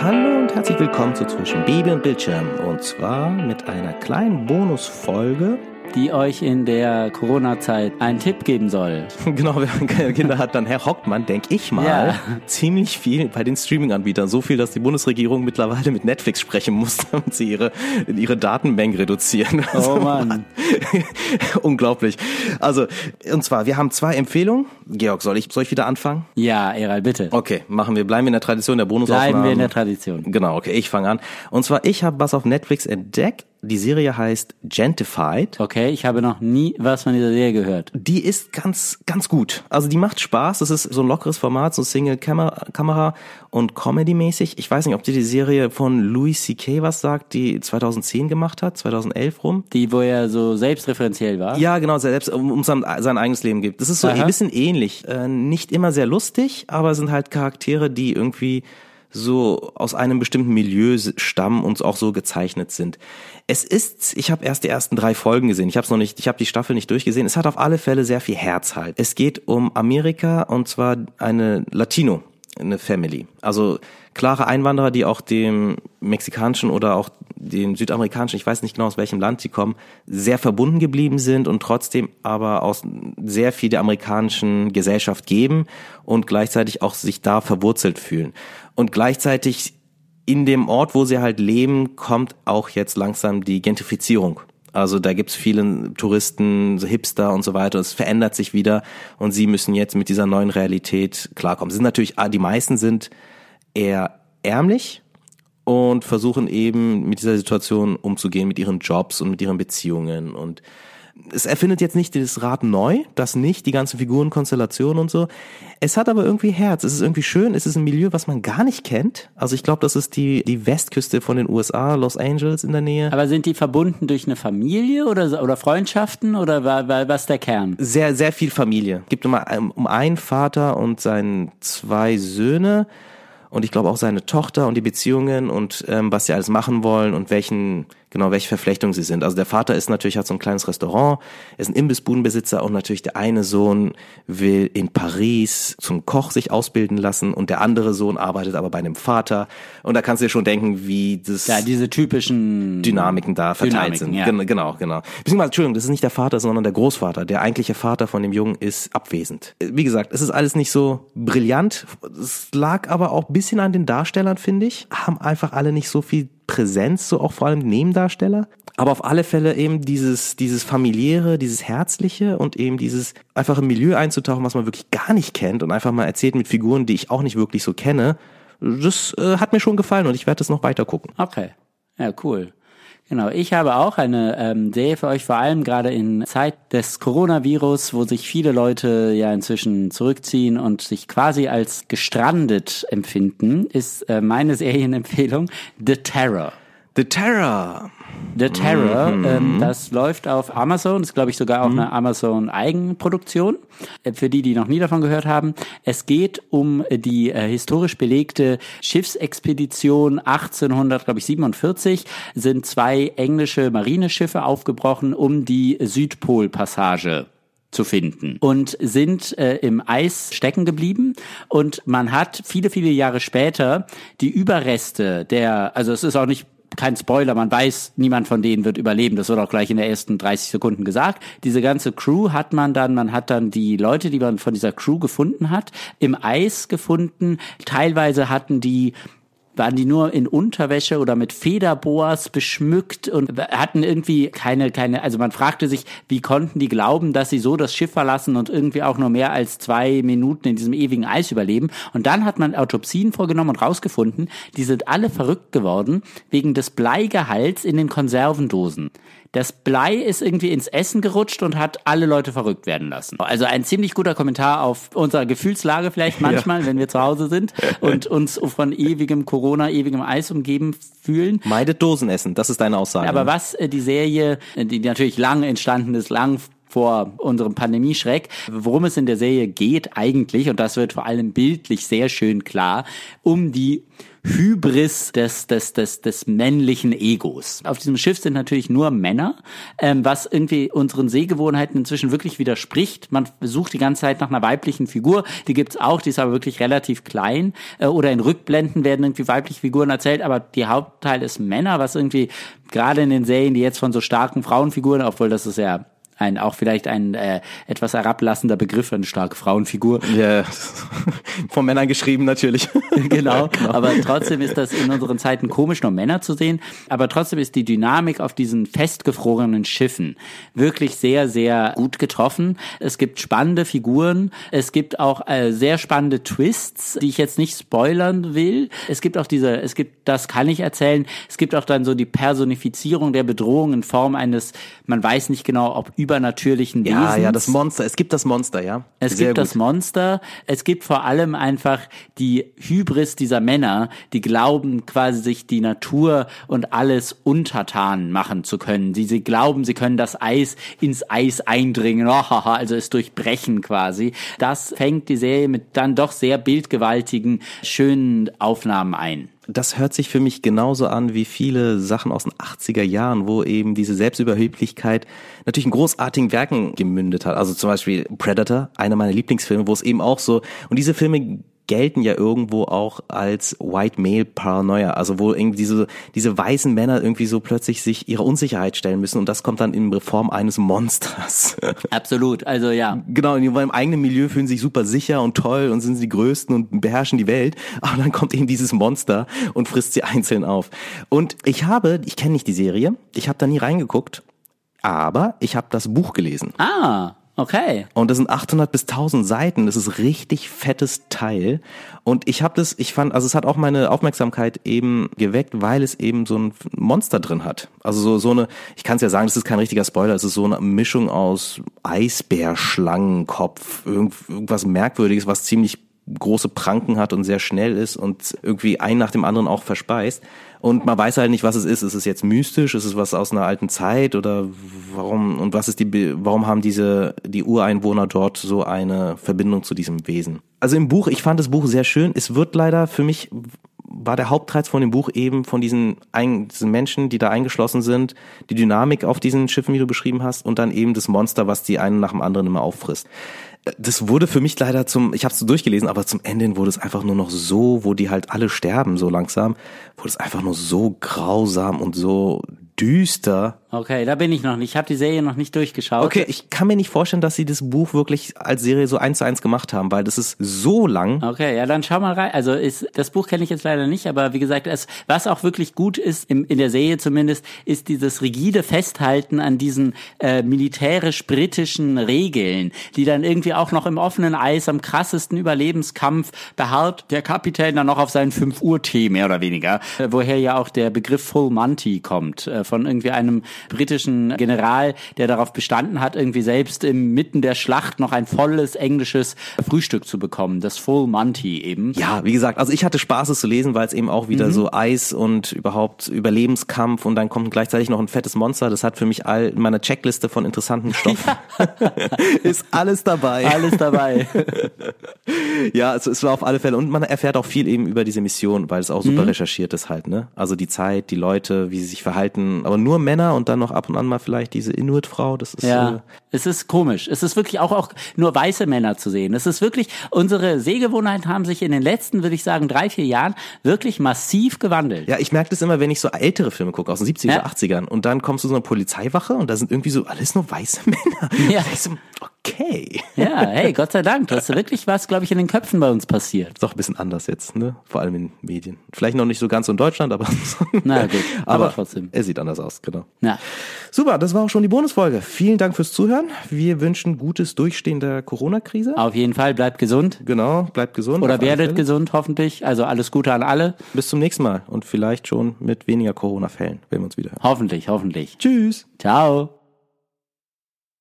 Hallo und herzlich willkommen zu Zwischen Baby und Bildschirm. Und zwar mit einer kleinen Bonusfolge. die euch in der Corona-Zeit einen Tipp geben soll. Genau, wenn man keine Kinder hat, dann Herr Hockmann, denke ich mal, Ja. ziemlich viel bei den Streaming-Anbietern. So viel, dass die Bundesregierung mittlerweile mit Netflix sprechen muss, damit sie ihre, ihre Datenmengen reduzieren. Oh Mann. Unglaublich. Also, und zwar, wir haben zwei Empfehlungen. Georg, soll ich, soll ich wieder anfangen? Ja, Eral, bitte. Okay, machen wir, bleiben wir in der Tradition der Bonusaufnahmen. Bleiben wir in der Tradition. Genau, okay, ich fange an. Und zwar, ich habe was auf Netflix entdeckt. Die Serie heißt Gentified. Okay, ich habe noch nie was von dieser Serie gehört. Die ist ganz, ganz gut. Also die macht Spaß. Das ist so ein lockeres Format, so Single-Kamera und Comedy-mäßig. Ich weiß nicht, ob dir die Serie von Louis C.K. was sagt, die 2010 gemacht hat, 2011 rum. Die, wo er so selbstreferenziell war. Ja, genau, selbst um, um sein, sein eigenes Leben gibt. Das ist so Aha. ein bisschen ähnlich. Äh, nicht immer sehr lustig, aber es sind halt Charaktere, die irgendwie so aus einem bestimmten Milieu stammen und auch so gezeichnet sind. Es ist, ich habe erst die ersten drei Folgen gesehen. Ich habe noch nicht, ich habe die Staffel nicht durchgesehen. Es hat auf alle Fälle sehr viel Herz halt. Es geht um Amerika und zwar eine Latino, eine Family. Also klare Einwanderer, die auch dem mexikanischen oder auch dem südamerikanischen, ich weiß nicht genau aus welchem Land sie kommen, sehr verbunden geblieben sind und trotzdem aber aus sehr viel der amerikanischen Gesellschaft geben und gleichzeitig auch sich da verwurzelt fühlen. Und gleichzeitig in dem Ort, wo sie halt leben, kommt auch jetzt langsam die Gentrifizierung. Also da gibt's viele Touristen, so Hipster und so weiter. Es verändert sich wieder und sie müssen jetzt mit dieser neuen Realität klarkommen. Sie sind natürlich, die meisten sind eher ärmlich und versuchen eben mit dieser Situation umzugehen, mit ihren Jobs und mit ihren Beziehungen und es erfindet jetzt nicht das Rad neu, das nicht, die ganzen Figurenkonstellationen und so. Es hat aber irgendwie Herz. Es ist irgendwie schön. Es ist ein Milieu, was man gar nicht kennt. Also ich glaube, das ist die, die Westküste von den USA, Los Angeles in der Nähe. Aber sind die verbunden durch eine Familie oder, oder Freundschaften oder wa- wa- was der Kern? sehr, sehr viel Familie. Gibt immer um, um einen Vater und seinen zwei Söhne und ich glaube auch seine Tochter und die Beziehungen und ähm, was sie alles machen wollen und welchen genau welche Verflechtungen sie sind. Also der Vater ist natürlich hat so ein kleines Restaurant, ist ein Imbissbudenbesitzer und natürlich der eine Sohn will in Paris zum Koch sich ausbilden lassen und der andere Sohn arbeitet aber bei einem Vater und da kannst du dir schon denken, wie das Ja, diese typischen Dynamiken da verteilt Dynamiken, sind. ja. Gen- Genau, genau. Beziehungsweise, Entschuldigung, das ist nicht der Vater, sondern der Großvater. Der eigentliche Vater von dem Jungen ist abwesend. Wie gesagt, es ist alles nicht so brillant. Es lag aber auch ein bisschen an den Darstellern, finde ich. Haben einfach alle nicht so viel Präsenz, so auch vor allem Nebendarsteller. Aber auf alle Fälle eben dieses, dieses familiäre, dieses herzliche und eben dieses einfach im Milieu einzutauchen, was man wirklich gar nicht kennt und einfach mal erzählt mit Figuren, die ich auch nicht wirklich so kenne. Das äh, hat mir schon gefallen und ich werde das noch weiter gucken. Okay. Ja, cool. Genau, ich habe auch eine ähm, Serie für euch, vor allem gerade in Zeit des Coronavirus, wo sich viele Leute ja inzwischen zurückziehen und sich quasi als gestrandet empfinden, ist äh, meine Serienempfehlung The Terror. The Terror. The Terror, ähm, das läuft auf Amazon, ist glaube ich sogar auch eine Amazon Eigenproduktion, äh, für die, die noch nie davon gehört haben. Es geht um die äh, historisch belegte Schiffsexpedition 1800, glaube ich 47, sind zwei englische Marineschiffe aufgebrochen, um die Südpolpassage zu finden. Und sind äh, im Eis stecken geblieben. Und man hat viele viele Jahre später die Überreste der also es ist auch nicht kein Spoiler, man weiß, niemand von denen wird überleben. Das wird auch gleich in der ersten 30 Sekunden gesagt. Diese ganze Crew hat man dann, man hat dann die Leute, die man von dieser Crew gefunden hat, im Eis gefunden. Teilweise hatten die waren die nur in Unterwäsche oder mit Federboas beschmückt und hatten irgendwie keine, keine, also man fragte sich, wie konnten die glauben, dass sie so das Schiff verlassen und irgendwie auch nur mehr als zwei Minuten in diesem ewigen Eis überleben. Und dann hat man Autopsien vorgenommen und rausgefunden, die sind alle verrückt geworden wegen des Bleigehalts in den Konservendosen. Das Blei ist irgendwie ins Essen gerutscht und hat alle Leute verrückt werden lassen. Also ein ziemlich guter Kommentar auf unsere Gefühlslage vielleicht manchmal, wenn wir zu Hause sind und uns von ewigem Corona, ewigem Eis umgeben fühlen. Meidet Dosen essen, das ist deine Aussage. Aber was äh, die Serie, äh, die natürlich lang entstanden ist, lang vor unserem Pandemieschreck, worum es in der Serie geht eigentlich, und das wird vor allem bildlich sehr schön klar, um die Hybris des, des, des, des männlichen Egos. Auf diesem Schiff sind natürlich nur Männer, ähm, was irgendwie unseren Sehgewohnheiten inzwischen wirklich widerspricht. Man sucht die ganze Zeit nach einer weiblichen Figur, die gibt's auch, die ist aber wirklich relativ klein. Äh, oder in Rückblenden werden irgendwie weibliche Figuren erzählt, aber die Hauptteil ist Männer, was irgendwie gerade in den Serien, die jetzt von so starken Frauenfiguren, obwohl das ist ja ein auch vielleicht ein äh, etwas herablassender Begriff, eine starke Frauenfigur. Ja, von Männern geschrieben natürlich. genau, genau, aber trotzdem ist das in unseren Zeiten komisch, nur Männer zu sehen. Aber trotzdem ist die Dynamik auf diesen festgefrorenen Schiffen wirklich sehr, sehr gut getroffen. Es gibt spannende Figuren, es gibt auch äh, sehr spannende Twists, die ich jetzt nicht spoilern will. Es gibt auch diese, es gibt, das kann ich erzählen, es gibt auch dann so die Personifizierung der Bedrohung in Form eines, man weiß nicht genau, ob übernatürlichen Wesens. Ja, ja, das Monster. Es gibt das Monster, ja. Es Sehr gibt gut. das Monster. Es gibt vor allem einfach die Hybris dieser Männer, die glauben quasi sich die Natur und alles untertan machen zu können. Die, sie glauben, sie können das Eis ins Eis eindringen, also es durchbrechen quasi. Das fängt die Serie mit dann doch sehr bildgewaltigen, schönen Aufnahmen ein das hört sich für mich genauso an wie viele Sachen aus den 80er Jahren, wo eben diese Selbstüberheblichkeit natürlich in großartigen Werken gemündet hat. Also zum Beispiel Predator, einer meiner Lieblingsfilme, wo es eben auch so, und diese Filme gelten ja irgendwo auch als White Male Paranoia, also wo irgendwie diese, diese weißen Männer irgendwie so plötzlich sich ihre Unsicherheit stellen müssen und das kommt dann in Form eines Monsters. Absolut, also ja. Genau, in ihrem eigenen Milieu fühlen sich super sicher und toll und sind sie die Größten und beherrschen die Welt, aber dann kommt eben dieses Monster und frisst sie einzeln auf. Und ich habe, ich kenne nicht die Serie, ich habe da nie reingeguckt, aber ich habe das Buch gelesen. Ah. Okay. Und das sind 800 bis 1000 Seiten. Das ist richtig fettes Teil. Und ich habe das, ich fand, also es hat auch meine Aufmerksamkeit eben geweckt, weil es eben so ein Monster drin hat. Also so, so eine, ich kann es ja sagen, das ist kein richtiger Spoiler, es ist so eine Mischung aus Eisbärschlangenkopf, irgendwas Merkwürdiges, was ziemlich große Pranken hat und sehr schnell ist und irgendwie ein nach dem anderen auch verspeist. Und man weiß halt nicht, was es ist. Ist es jetzt mystisch? Ist es was aus einer alten Zeit? Oder warum, und was ist die, warum haben diese, die Ureinwohner dort so eine Verbindung zu diesem Wesen? Also im Buch, ich fand das Buch sehr schön. Es wird leider für mich, war der Hauptreiz von dem Buch eben von diesen, diesen Menschen, die da eingeschlossen sind, die Dynamik auf diesen Schiffen, wie du beschrieben hast, und dann eben das Monster, was die einen nach dem anderen immer auffrisst das wurde für mich leider zum, ich habe es so durchgelesen, aber zum Ende wurde es einfach nur noch so, wo die halt alle sterben so langsam, wurde es einfach nur so grausam und so düster. Okay, da bin ich noch nicht. Ich habe die Serie noch nicht durchgeschaut. Okay, ich kann mir nicht vorstellen, dass sie das Buch wirklich als Serie so eins zu eins gemacht haben, weil das ist so lang. Okay, ja, dann schau mal rein. Also ist, das Buch kenne ich jetzt leider nicht, aber wie gesagt, es, was auch wirklich gut ist, im, in der Serie zumindest, ist dieses rigide Festhalten an diesen äh, militärisch-britischen Regeln, die dann irgendwie auch noch im offenen Eis am krassesten Überlebenskampf beharrt der Kapitän dann noch auf seinen 5 Uhr Tee mehr oder weniger, äh, woher ja auch der Begriff Full Monty kommt. Äh, von irgendwie einem britischen General, der darauf bestanden hat, irgendwie selbst inmitten der Schlacht noch ein volles englisches Frühstück zu bekommen. Das Full Monty eben. Ja, wie gesagt, also ich hatte Spaß, es zu lesen, weil es eben auch wieder mhm. so Eis und überhaupt Überlebenskampf und dann kommt gleichzeitig noch ein fettes Monster. Das hat für mich all meine Checkliste von interessanten Stoffen. ist alles dabei. Alles dabei. ja, also es war auf alle Fälle und man erfährt auch viel eben über diese Mission, weil es auch super mhm. recherchiert ist halt, ne? Also die Zeit, die Leute, wie sie sich verhalten, aber nur Männer und dann noch ab und an mal vielleicht diese Inuit-Frau. Das ist ja. Äh, es ist komisch. Es ist wirklich auch, auch nur weiße Männer zu sehen. Es ist wirklich, unsere Sehgewohnheiten haben sich in den letzten, würde ich sagen, drei, vier Jahren wirklich massiv gewandelt. Ja, ich merke das immer, wenn ich so ältere Filme gucke, aus den 70er, ja. 80ern und dann kommst du so eine Polizeiwache und da sind irgendwie so alles nur weiße Männer. Ja. So, okay. Ja, hey, Gott sei Dank. Das ist wirklich was, glaube ich, in den Köpfen bei uns passiert. Ist doch ein bisschen anders jetzt, ne? Vor allem in Medien. Vielleicht noch nicht so ganz in Deutschland, aber. Na gut, aber, aber trotzdem. Er sieht anders aus, genau. Ja. Super, das war auch schon die Bonusfolge. Vielen Dank fürs Zuhören. Wir wünschen gutes Durchstehen der Corona-Krise. Auf jeden Fall, bleibt gesund. Genau, bleibt gesund. Oder werdet gesund, hoffentlich. Also alles Gute an alle. Bis zum nächsten Mal und vielleicht schon mit weniger Corona-Fällen, wenn wir uns wieder hören. Hoffentlich, hoffentlich. Tschüss. Ciao.